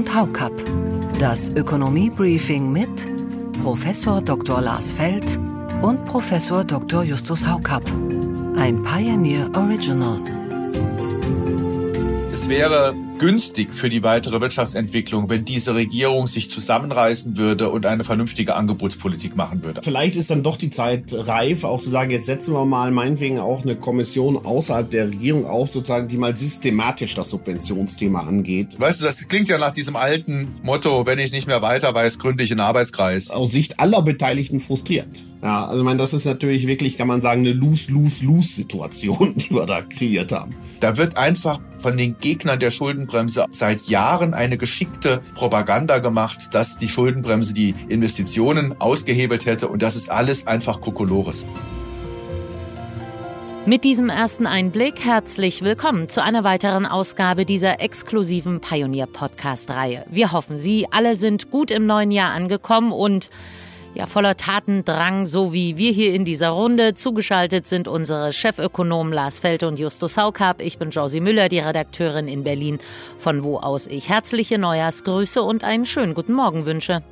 und Haukapp. Das Ökonomie-Briefing mit Professor Dr. Lars Feld und Professor Dr. Justus Haukapp. Ein Pioneer Original. Es wäre günstig für die weitere Wirtschaftsentwicklung, wenn diese Regierung sich zusammenreißen würde und eine vernünftige Angebotspolitik machen würde. Vielleicht ist dann doch die Zeit reif, auch zu sagen, jetzt setzen wir mal meinetwegen auch eine Kommission außerhalb der Regierung auf, sozusagen, die mal systematisch das Subventionsthema angeht. Weißt du, das klingt ja nach diesem alten Motto, wenn ich nicht mehr weiter weiß, gründe ich einen Arbeitskreis. Aus Sicht aller Beteiligten frustriert. Ja, also ich meine, das ist natürlich wirklich, kann man sagen, eine Lose-Lose-Lose-Situation, die wir da kreiert haben. Da wird einfach von den Gegnern der Schuldenbremse seit Jahren eine geschickte Propaganda gemacht, dass die Schuldenbremse die Investitionen ausgehebelt hätte und das ist alles einfach Kokolores. Mit diesem ersten Einblick herzlich willkommen zu einer weiteren Ausgabe dieser exklusiven Pionier-Podcast-Reihe. Wir hoffen, Sie alle sind gut im neuen Jahr angekommen und ja voller Tatendrang, so wie wir hier in dieser Runde. Zugeschaltet sind unsere Chefökonomen Lars Feld und Justus Haukapp. Ich bin Josie Müller, die Redakteurin in Berlin, von wo aus ich herzliche Neujahrsgrüße und einen schönen guten Morgen wünsche.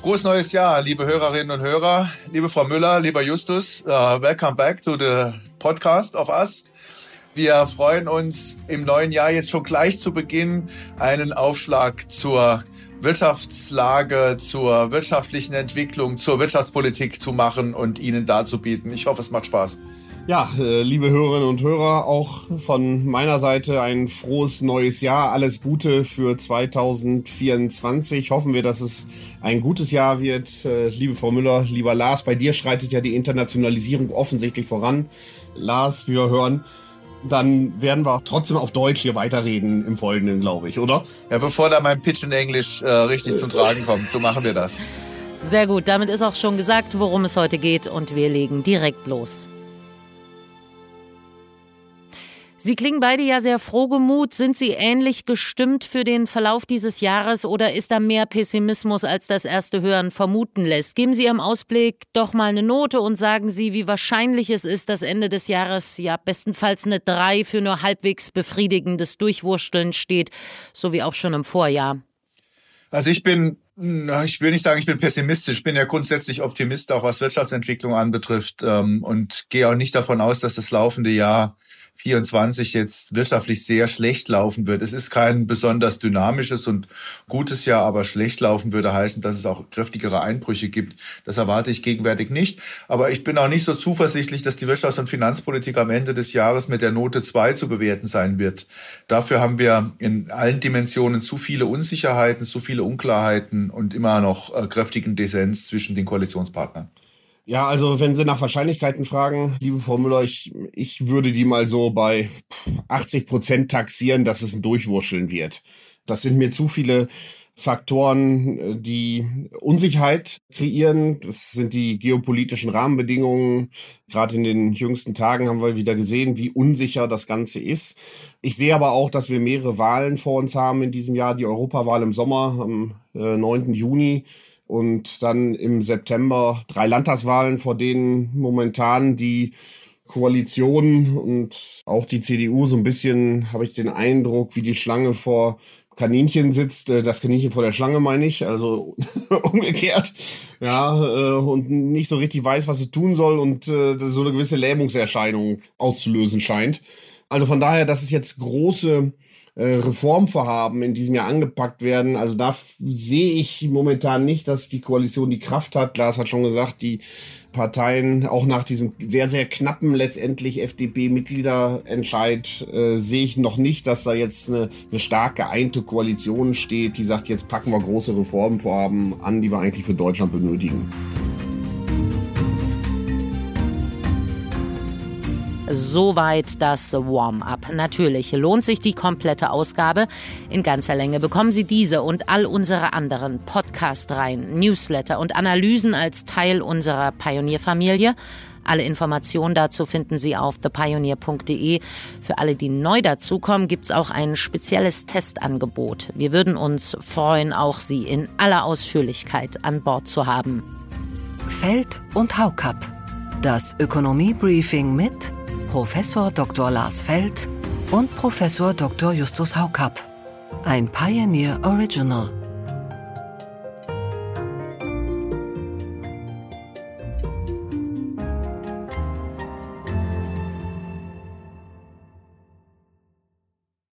Frohes neues Jahr, liebe Hörerinnen und Hörer, liebe Frau Müller, lieber Justus. Uh, welcome back to the podcast of us. Wir freuen uns im neuen Jahr jetzt schon gleich zu Beginn einen Aufschlag zur Wirtschaftslage, zur wirtschaftlichen Entwicklung, zur Wirtschaftspolitik zu machen und Ihnen darzubieten. Ich hoffe, es macht Spaß. Ja, äh, liebe Hörerinnen und Hörer, auch von meiner Seite ein frohes neues Jahr. Alles Gute für 2024. Hoffen wir, dass es ein gutes Jahr wird. Äh, liebe Frau Müller, lieber Lars, bei dir schreitet ja die Internationalisierung offensichtlich voran. Lars, wir hören dann werden wir trotzdem auf Deutsch hier weiterreden im Folgenden, glaube ich, oder? Ja, bevor da mein Pitch in Englisch äh, richtig zum Tragen kommt, so machen wir das. Sehr gut, damit ist auch schon gesagt, worum es heute geht und wir legen direkt los. Sie klingen beide ja sehr frohgemut. Sind Sie ähnlich gestimmt für den Verlauf dieses Jahres oder ist da mehr Pessimismus, als das erste Hören vermuten lässt? Geben Sie Ihrem Ausblick doch mal eine Note und sagen Sie, wie wahrscheinlich es ist, dass Ende des Jahres ja bestenfalls eine 3 für nur halbwegs befriedigendes Durchwursteln steht, so wie auch schon im Vorjahr. Also ich bin ich will nicht sagen, ich bin pessimistisch. Ich bin ja grundsätzlich Optimist, auch was Wirtschaftsentwicklung anbetrifft ähm, und gehe auch nicht davon aus, dass das laufende Jahr 24 jetzt wirtschaftlich sehr schlecht laufen wird. Es ist kein besonders dynamisches und gutes Jahr, aber schlecht laufen würde heißen, dass es auch kräftigere Einbrüche gibt. Das erwarte ich gegenwärtig nicht. Aber ich bin auch nicht so zuversichtlich, dass die Wirtschafts- und Finanzpolitik am Ende des Jahres mit der Note 2 zu bewerten sein wird. Dafür haben wir in allen Dimensionen zu viele Unsicherheiten, zu viele Unklarheiten und immer noch äh, kräftigen Dissens zwischen den Koalitionspartnern. Ja, also wenn Sie nach Wahrscheinlichkeiten fragen, liebe Frau Müller, ich, ich würde die mal so bei 80 Prozent taxieren, dass es ein Durchwurscheln wird. Das sind mir zu viele Faktoren, die Unsicherheit kreieren. Das sind die geopolitischen Rahmenbedingungen. Gerade in den jüngsten Tagen haben wir wieder gesehen, wie unsicher das Ganze ist. Ich sehe aber auch, dass wir mehrere Wahlen vor uns haben in diesem Jahr. Die Europawahl im Sommer am 9. Äh, Juni und dann im September drei Landtagswahlen, vor denen momentan die Koalition und auch die CDU so ein bisschen, habe ich den Eindruck, wie die Schlange vor Kaninchen sitzt, äh, das Kaninchen vor der Schlange meine ich, also umgekehrt, ja, äh, und nicht so richtig weiß, was sie tun soll und äh, so eine gewisse Lähmungserscheinung auszulösen scheint. Also von daher, dass es jetzt große äh, Reformvorhaben in diesem Jahr angepackt werden. Also da sehe ich momentan nicht, dass die Koalition die Kraft hat. Lars hat schon gesagt, die Parteien, auch nach diesem sehr, sehr knappen letztendlich FDP-Mitgliederentscheid, äh, sehe ich noch nicht, dass da jetzt eine, eine stark geeinte Koalition steht, die sagt, jetzt packen wir große Reformvorhaben an, die wir eigentlich für Deutschland benötigen. Soweit das Warm-up. Natürlich lohnt sich die komplette Ausgabe. In ganzer Länge bekommen Sie diese und all unsere anderen Podcast-Reihen, Newsletter und Analysen als Teil unserer Pionierfamilie. Alle Informationen dazu finden Sie auf thepioneer.de. Für alle, die neu dazukommen, gibt es auch ein spezielles Testangebot. Wir würden uns freuen, auch Sie in aller Ausführlichkeit an Bord zu haben. Feld und Haukapp. Das Ökonomie-Briefing mit Professor Dr. Lars Feld und Professor Dr. Justus Haukapp. Ein Pioneer Original.